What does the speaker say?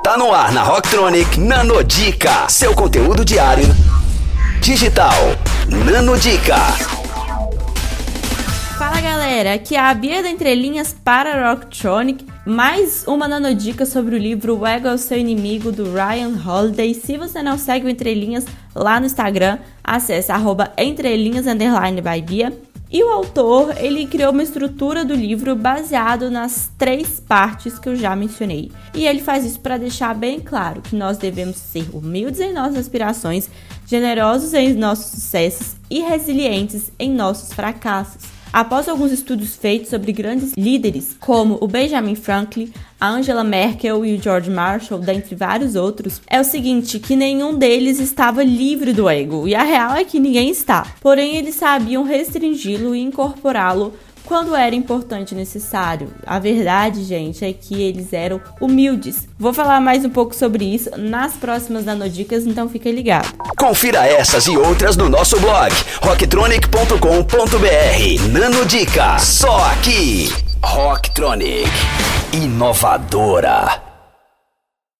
Tá no ar na Rocktronic Nanodica, seu conteúdo diário digital. Nanodica. Fala galera, aqui é a Bia da Entrelinhas para a Rocktronic, mais uma nanodica sobre o livro O Ego é o Seu Inimigo do Ryan Holiday. Se você não segue o Entrelinhas lá no Instagram, acesse arroba entrelinhas by Bia. E o autor, ele criou uma estrutura do livro baseado nas três partes que eu já mencionei. E ele faz isso para deixar bem claro que nós devemos ser humildes em nossas aspirações, generosos em nossos sucessos e resilientes em nossos fracassos. Após alguns estudos feitos sobre grandes líderes, como o Benjamin Franklin, a Angela Merkel e o George Marshall, dentre vários outros, é o seguinte, que nenhum deles estava livre do ego, e a real é que ninguém está. Porém, eles sabiam restringi-lo e incorporá-lo quando era importante e necessário. A verdade, gente, é que eles eram humildes. Vou falar mais um pouco sobre isso nas próximas nanodicas, então fica ligado. Confira essas e outras no nosso blog rocktronic.com.br. Nanodica, só aqui. Rocktronic, inovadora.